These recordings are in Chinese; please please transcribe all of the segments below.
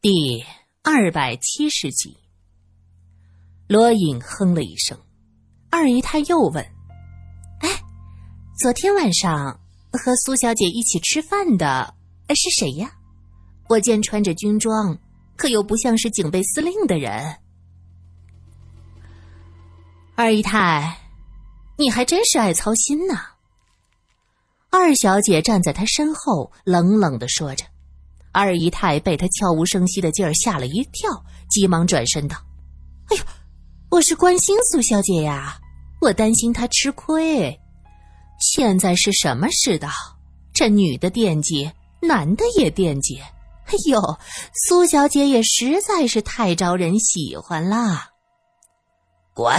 第二百七十集，罗隐哼了一声，二姨太又问：“哎，昨天晚上和苏小姐一起吃饭的是谁呀？我见穿着军装，可又不像是警备司令的人。”二姨太，你还真是爱操心呐。二小姐站在他身后，冷冷的说着。二姨太被他悄无声息的劲儿吓了一跳，急忙转身道：“哎呦，我是关心苏小姐呀，我担心她吃亏。现在是什么世道？这女的惦记，男的也惦记。哎呦，苏小姐也实在是太招人喜欢啦。”滚！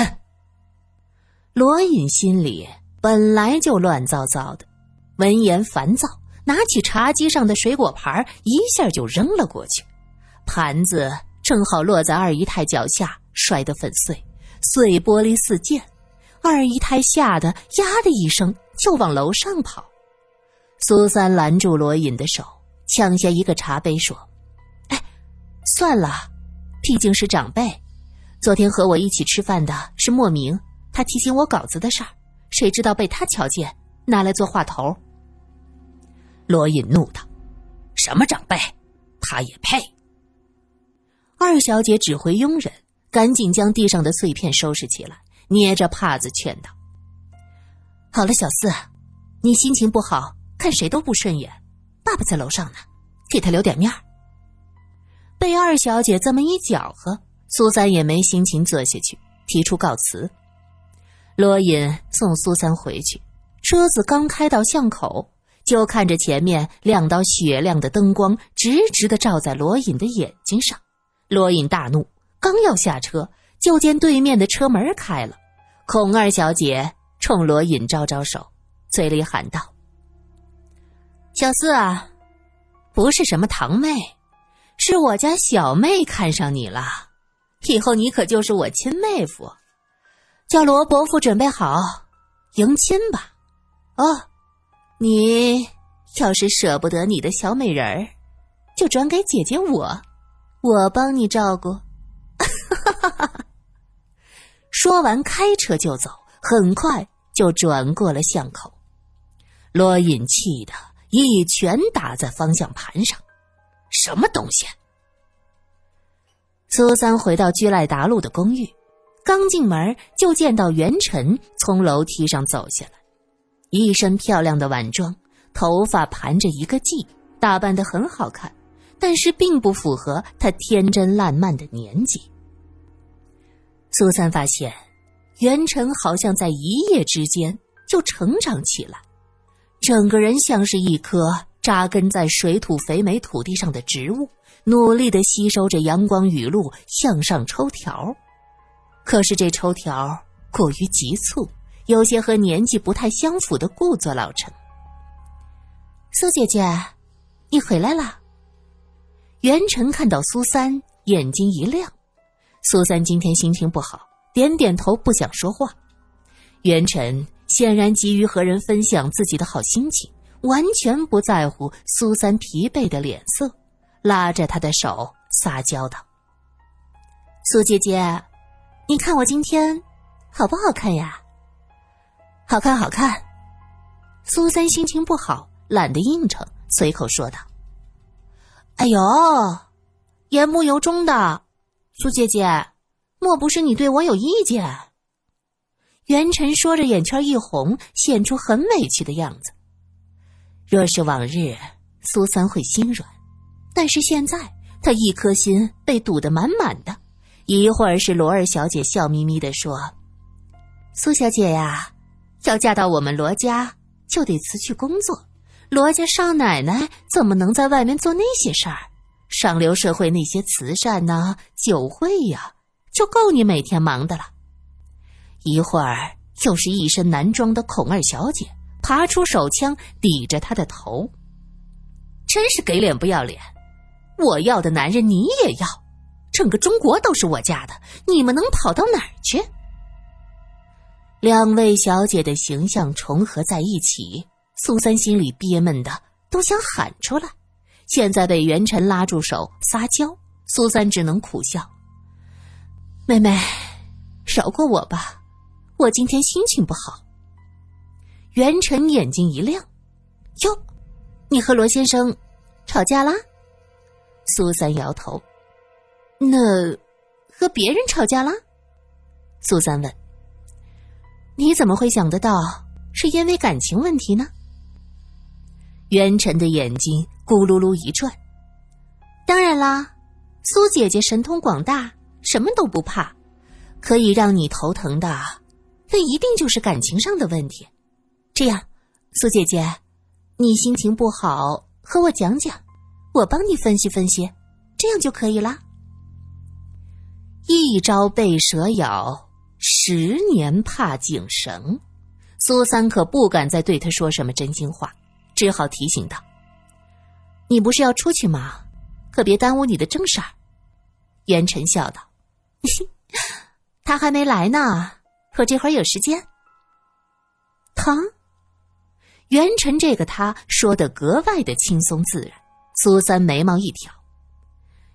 罗隐心里本来就乱糟糟的，闻言烦躁。拿起茶几上的水果盘，一下就扔了过去，盘子正好落在二姨太脚下，摔得粉碎，碎玻璃四溅。二姨太吓得呀的一声，就往楼上跑。苏三拦住罗隐的手，抢下一个茶杯，说：“哎，算了，毕竟是长辈。昨天和我一起吃饭的是莫名，他提醒我稿子的事儿，谁知道被他瞧见，拿来做话头。”罗隐怒道：“什么长辈？他也配？”二小姐指挥佣人赶紧将地上的碎片收拾起来，捏着帕子劝道：“好了，小四，你心情不好，看谁都不顺眼。爸爸在楼上呢，给他留点面儿。”被二小姐这么一搅和，苏三也没心情坐下去，提出告辞。罗隐送苏三回去，车子刚开到巷口。就看着前面两道雪亮的灯光直直的照在罗隐的眼睛上，罗隐大怒，刚要下车，就见对面的车门开了，孔二小姐冲罗隐招招手，嘴里喊道：“小四啊，不是什么堂妹，是我家小妹看上你了，以后你可就是我亲妹夫，叫罗伯父准备好迎亲吧。”哦。你要是舍不得你的小美人儿，就转给姐姐我，我帮你照顾。说完，开车就走，很快就转过了巷口。罗隐气的一拳打在方向盘上，什么东西？苏三回到居赖达路的公寓，刚进门就见到袁晨从楼梯上走下来。一身漂亮的晚装，头发盘着一个髻，打扮的很好看，但是并不符合她天真烂漫的年纪。苏三发现，袁成好像在一夜之间就成长起来，整个人像是一棵扎根在水土肥美土地上的植物，努力的吸收着阳光雨露，向上抽条。可是这抽条过于急促。有些和年纪不太相符的故作老成。苏姐姐，你回来了。袁成看到苏三，眼睛一亮。苏三今天心情不好，点点头，不想说话。袁晨显然急于和人分享自己的好心情，完全不在乎苏三疲惫的脸色，拉着他的手撒娇道：“苏姐姐，你看我今天好不好看呀？”好看，好看。苏三心情不好，懒得应承，随口说道：“哎呦，言不由衷的，苏姐姐，莫不是你对我有意见？”元晨说着，眼圈一红，显出很委屈的样子。若是往日，苏三会心软，但是现在他一颗心被堵得满满的。一会儿是罗二小姐笑眯眯的说：“苏小姐呀。”要嫁到我们罗家，就得辞去工作。罗家少奶奶怎么能在外面做那些事儿？上流社会那些慈善呐、酒会呀，就够你每天忙的了。一会儿又是一身男装的孔二小姐爬出手枪抵着他的头，真是给脸不要脸！我要的男人你也要，整个中国都是我家的，你们能跑到哪儿去？两位小姐的形象重合在一起，苏三心里憋闷的都想喊出来。现在被袁晨拉住手撒娇，苏三只能苦笑：“妹妹，饶过我吧，我今天心情不好。”袁晨眼睛一亮：“哟，你和罗先生吵架啦？”苏三摇头：“那和别人吵架啦？”苏三问：“你怎么会想得到是因为感情问题呢？”袁晨的眼睛咕噜噜一转：“当然啦，苏姐姐神通广大，什么都不怕，可以让你头疼的，那一定就是感情上的问题。这样，苏姐姐，你心情不好，和我讲讲，我帮你分析分析，这样就可以啦。一朝被蛇咬，十年怕井绳。苏三可不敢再对他说什么真心话。只好提醒道：“你不是要出去吗？可别耽误你的正事儿。”袁晨笑道：“ 他还没来呢，我这会儿有时间。”他，袁晨这个他说的格外的轻松自然。苏三眉毛一挑，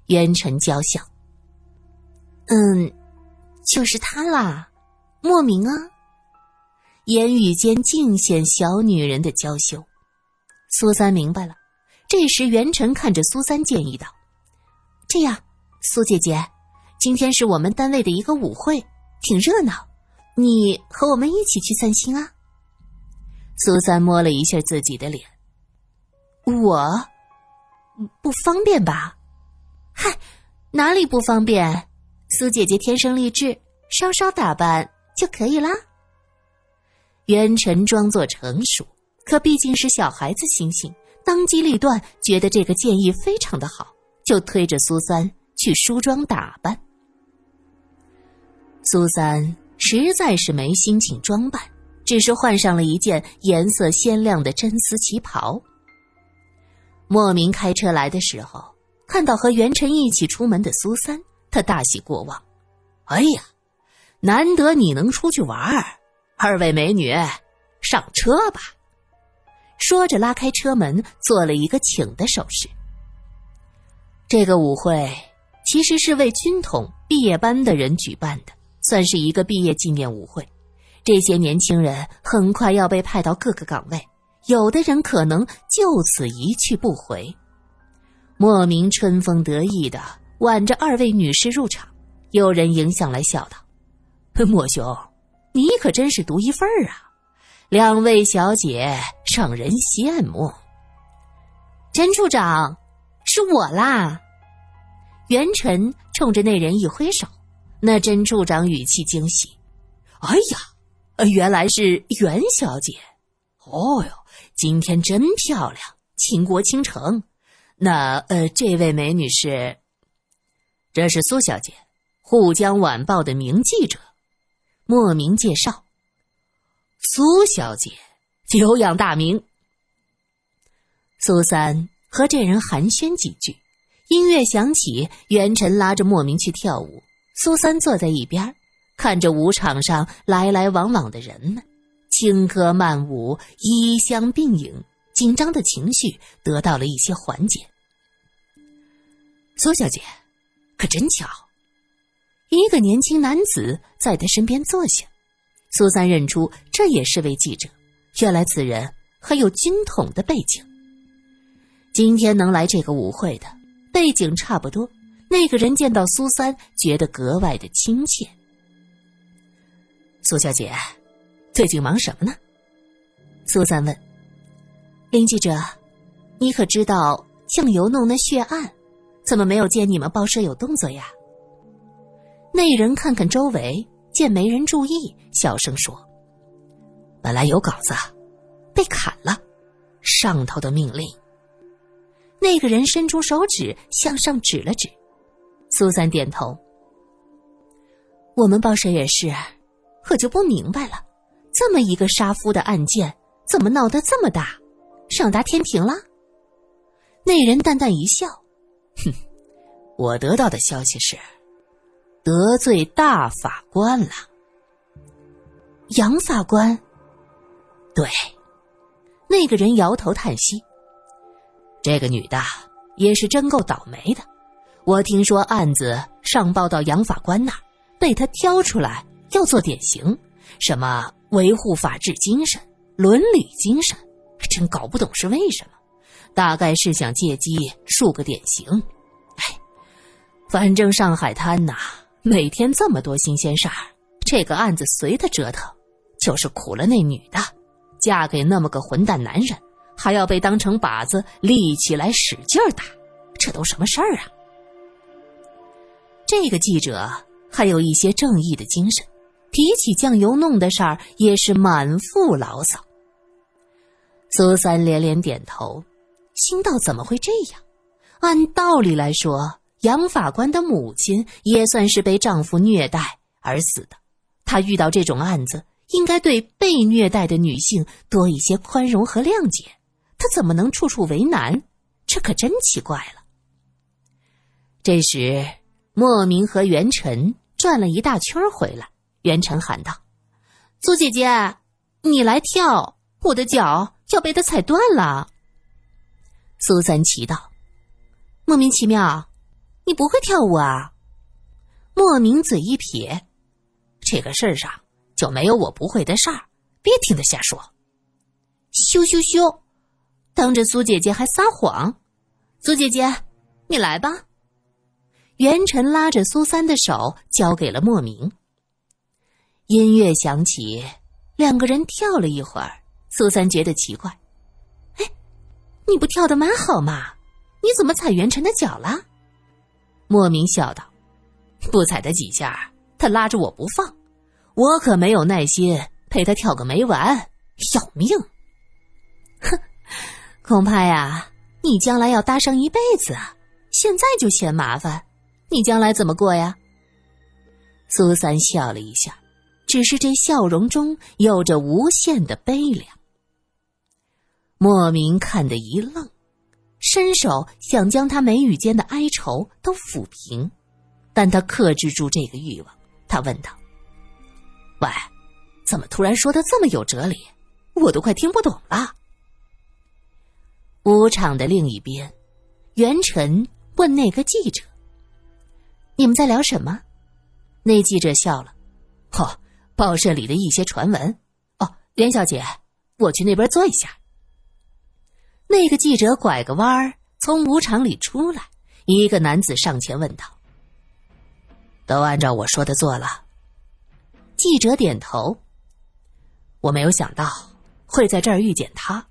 袁晨娇笑：“嗯，就是他啦，莫名啊。”言语间尽显小女人的娇羞。苏三明白了，这时袁晨看着苏三建议道：“这样，苏姐姐，今天是我们单位的一个舞会，挺热闹，你和我们一起去散心啊。”苏三摸了一下自己的脸，我不方便吧？嗨，哪里不方便？苏姐姐天生丽质，稍稍打扮就可以啦。袁晨装作成熟。可毕竟是小孩子心性，当机立断，觉得这个建议非常的好，就推着苏三去梳妆打扮。苏三实在是没心情装扮，只是换上了一件颜色鲜亮的真丝旗袍。莫名开车来的时候，看到和袁晨一起出门的苏三，他大喜过望。哎呀，难得你能出去玩儿，二位美女，上车吧。说着，拉开车门，做了一个请的手势。这个舞会其实是为军统毕业班的人举办的，算是一个毕业纪念舞会。这些年轻人很快要被派到各个岗位，有的人可能就此一去不回。莫名春风得意的挽着二位女士入场，有人迎上来笑道：“莫兄，你可真是独一份儿啊！”两位小姐让人羡慕。甄处长，是我啦！袁晨冲着那人一挥手，那甄处长语气惊喜：“哎呀，原来是袁小姐！哦哟，今天真漂亮，倾国倾城。那呃，这位美女是？这是苏小姐，沪江晚报的名记者，莫名介绍。”苏小姐，久仰大名。苏三和这人寒暄几句，音乐响起，袁晨拉着莫名去跳舞。苏三坐在一边，看着舞场上来来往往的人们，轻歌曼舞，衣香鬓影，紧张的情绪得到了一些缓解。苏小姐，可真巧，一个年轻男子在他身边坐下。苏三认出这也是位记者，原来此人还有军统的背景。今天能来这个舞会的，背景差不多。那个人见到苏三，觉得格外的亲切。苏小姐，最近忙什么呢？苏三问。林记者，你可知道酱油弄的血案，怎么没有见你们报社有动作呀？那人看看周围。见没人注意，小声说：“本来有稿子，被砍了。上头的命令。”那个人伸出手指向上指了指。苏三点头：“我们报社也是，可就不明白了，这么一个杀夫的案件，怎么闹得这么大，上达天庭了？”那人淡淡一笑：“哼，我得到的消息是。”得罪大法官了，杨法官。对，那个人摇头叹息。这个女的也是真够倒霉的，我听说案子上报到杨法官那，被他挑出来要做典型，什么维护法治精神、伦理精神，真搞不懂是为什么。大概是想借机树个典型。哎，反正上海滩呐，每天这么多新鲜事儿，这个案子随他折腾，就是苦了那女的，嫁给那么个混蛋男人，还要被当成靶子立起来使劲打，这都什么事儿啊？这个记者还有一些正义的精神，提起酱油弄的事儿也是满腹牢骚。苏三连连点头。心道：“怎么会这样？按道理来说，杨法官的母亲也算是被丈夫虐待而死的。她遇到这种案子，应该对被虐待的女性多一些宽容和谅解。她怎么能处处为难？这可真奇怪了。”这时，莫名和元辰转了一大圈回来。元辰喊道：“苏姐姐，你来跳，我的脚要被他踩断了。”苏三奇道：“莫名其妙，你不会跳舞啊？”莫名嘴一撇：“这个事儿上就没有我不会的事儿，别听他瞎说。”羞羞羞，当着苏姐姐还撒谎！苏姐姐，你来吧。元辰拉着苏三的手交给了莫名。音乐响起，两个人跳了一会儿。苏三觉得奇怪。你不跳的蛮好嘛？你怎么踩元辰的脚了？莫名笑道：“不踩他几下，他拉着我不放，我可没有耐心陪他跳个没完，要命！”哼，恐怕呀，你将来要搭上一辈子啊！现在就嫌麻烦，你将来怎么过呀？苏三笑了一下，只是这笑容中有着无限的悲凉。莫名看得一愣，伸手想将他眉宇间的哀愁都抚平，但他克制住这个欲望。他问道：“喂，怎么突然说的这么有哲理？我都快听不懂了。”舞场的另一边，元辰问那个记者：“你们在聊什么？”那记者笑了：“哦，报社里的一些传闻。哦，袁小姐，我去那边坐一下。”那个记者拐个弯儿，从舞场里出来。一个男子上前问道：“都按照我说的做了。”记者点头。我没有想到会在这儿遇见他，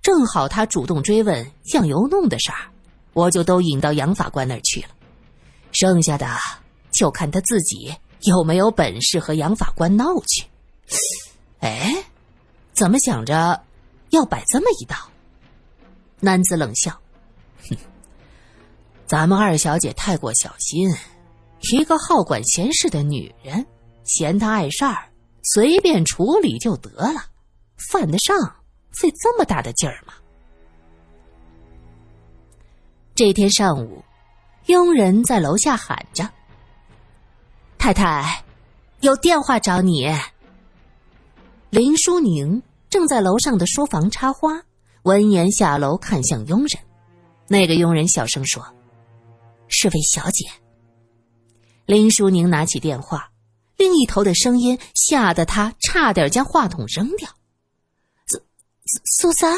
正好他主动追问酱油弄的事儿，我就都引到杨法官那儿去了。剩下的就看他自己有没有本事和杨法官闹去。哎，怎么想着要摆这么一道？男子冷笑：“哼，咱们二小姐太过小心，一个好管闲事的女人，嫌她碍事儿，随便处理就得了，犯得上费这么大的劲儿吗？”这天上午，佣人在楼下喊着：“太太，有电话找你。”林淑宁正在楼上的书房插花。闻言下楼看向佣人，那个佣人小声说：“是位小姐。”林淑宁拿起电话，另一头的声音吓得他差点将话筒扔掉。“苏苏三，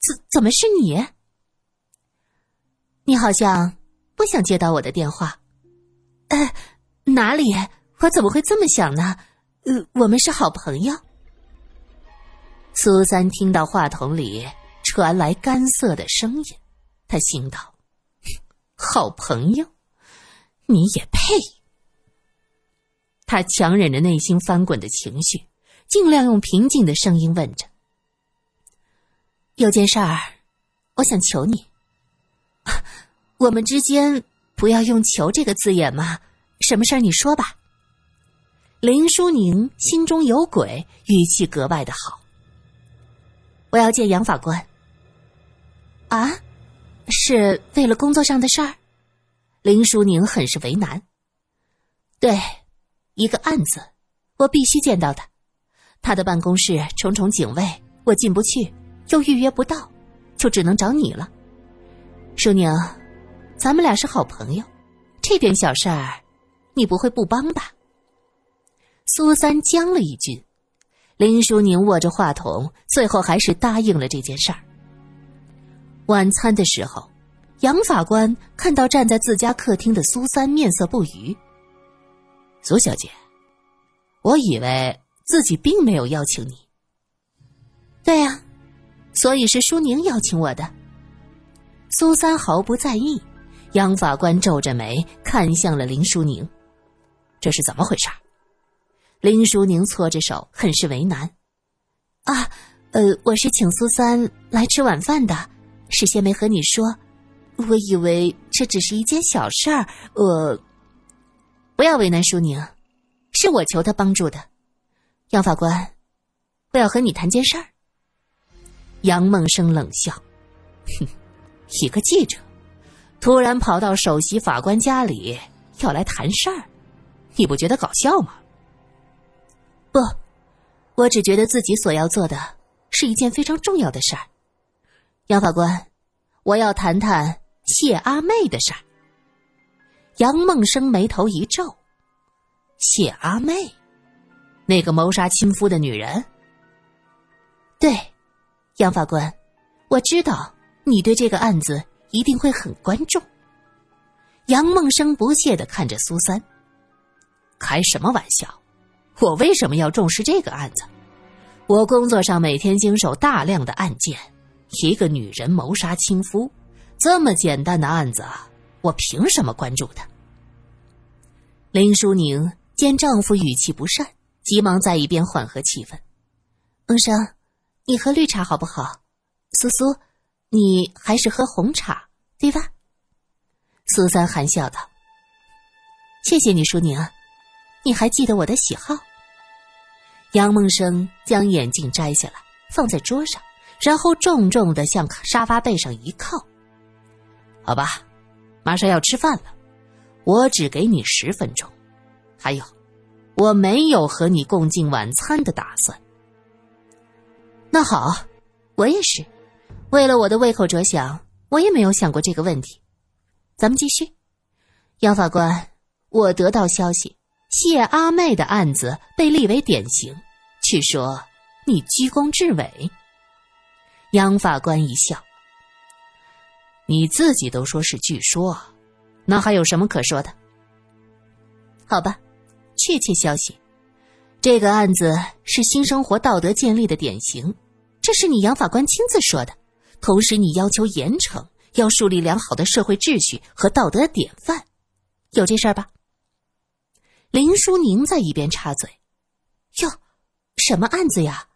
怎怎么是你？你好像不想接到我的电话。”“呃，哪里？我怎么会这么想呢？呃，我们是好朋友。”苏三听到话筒里。传来干涩的声音，他心道：“好朋友，你也配？”他强忍着内心翻滚的情绪，尽量用平静的声音问着：“有件事儿，我想求你。我们之间不要用‘求’这个字眼嘛？什么事儿你说吧。”林淑宁心中有鬼，语气格外的好：“我要见杨法官。”啊，是为了工作上的事儿，林淑宁很是为难。对，一个案子，我必须见到他。他的办公室重重警卫，我进不去，又预约不到，就只能找你了。淑宁，咱们俩是好朋友，这点小事儿，你不会不帮吧？苏三僵了一句，林淑宁握着话筒，最后还是答应了这件事儿。晚餐的时候，杨法官看到站在自家客厅的苏三，面色不愉。苏小姐，我以为自己并没有邀请你。对呀，所以是舒宁邀请我的。苏三毫不在意。杨法官皱着眉看向了林淑宁，这是怎么回事？林淑宁搓着手，很是为难。啊，呃，我是请苏三来吃晚饭的，事先没和你说，我以为这只是一件小事儿。我不要为难淑宁，是我求他帮助的。杨法官，我要和你谈件事儿。杨梦生冷笑，哼，一个记者。突然跑到首席法官家里要来谈事儿，你不觉得搞笑吗？不，我只觉得自己所要做的是一件非常重要的事儿。杨法官，我要谈谈谢阿妹的事儿。杨梦生眉头一皱：“谢阿妹，那个谋杀亲夫的女人？”对，杨法官，我知道你对这个案子。一定会很关注。杨梦生不屑的看着苏三，开什么玩笑？我为什么要重视这个案子？我工作上每天经手大量的案件，一个女人谋杀亲夫，这么简单的案子，我凭什么关注他？林淑宁见丈夫语气不善，急忙在一边缓和气氛。梦生，你喝绿茶好不好？苏苏。你还是喝红茶，对吧？苏三含笑道：“谢谢你，淑宁，你还记得我的喜好。”杨梦生将眼镜摘下来，放在桌上，然后重重的向沙发背上一靠。好吧，马上要吃饭了，我只给你十分钟。还有，我没有和你共进晚餐的打算。那好，我也是。为了我的胃口着想，我也没有想过这个问题。咱们继续，杨法官，我得到消息，谢阿妹的案子被立为典型，据说你居功至伟。杨法官一笑：“你自己都说是据说，那还有什么可说的？好吧，确切消息，这个案子是新生活道德建立的典型，这是你杨法官亲自说的。”同时，你要求严惩，要树立良好的社会秩序和道德典范，有这事儿吧？林淑宁在一边插嘴：“哟，什么案子呀？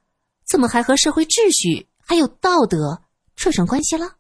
怎么还和社会秩序还有道德扯上关系了？”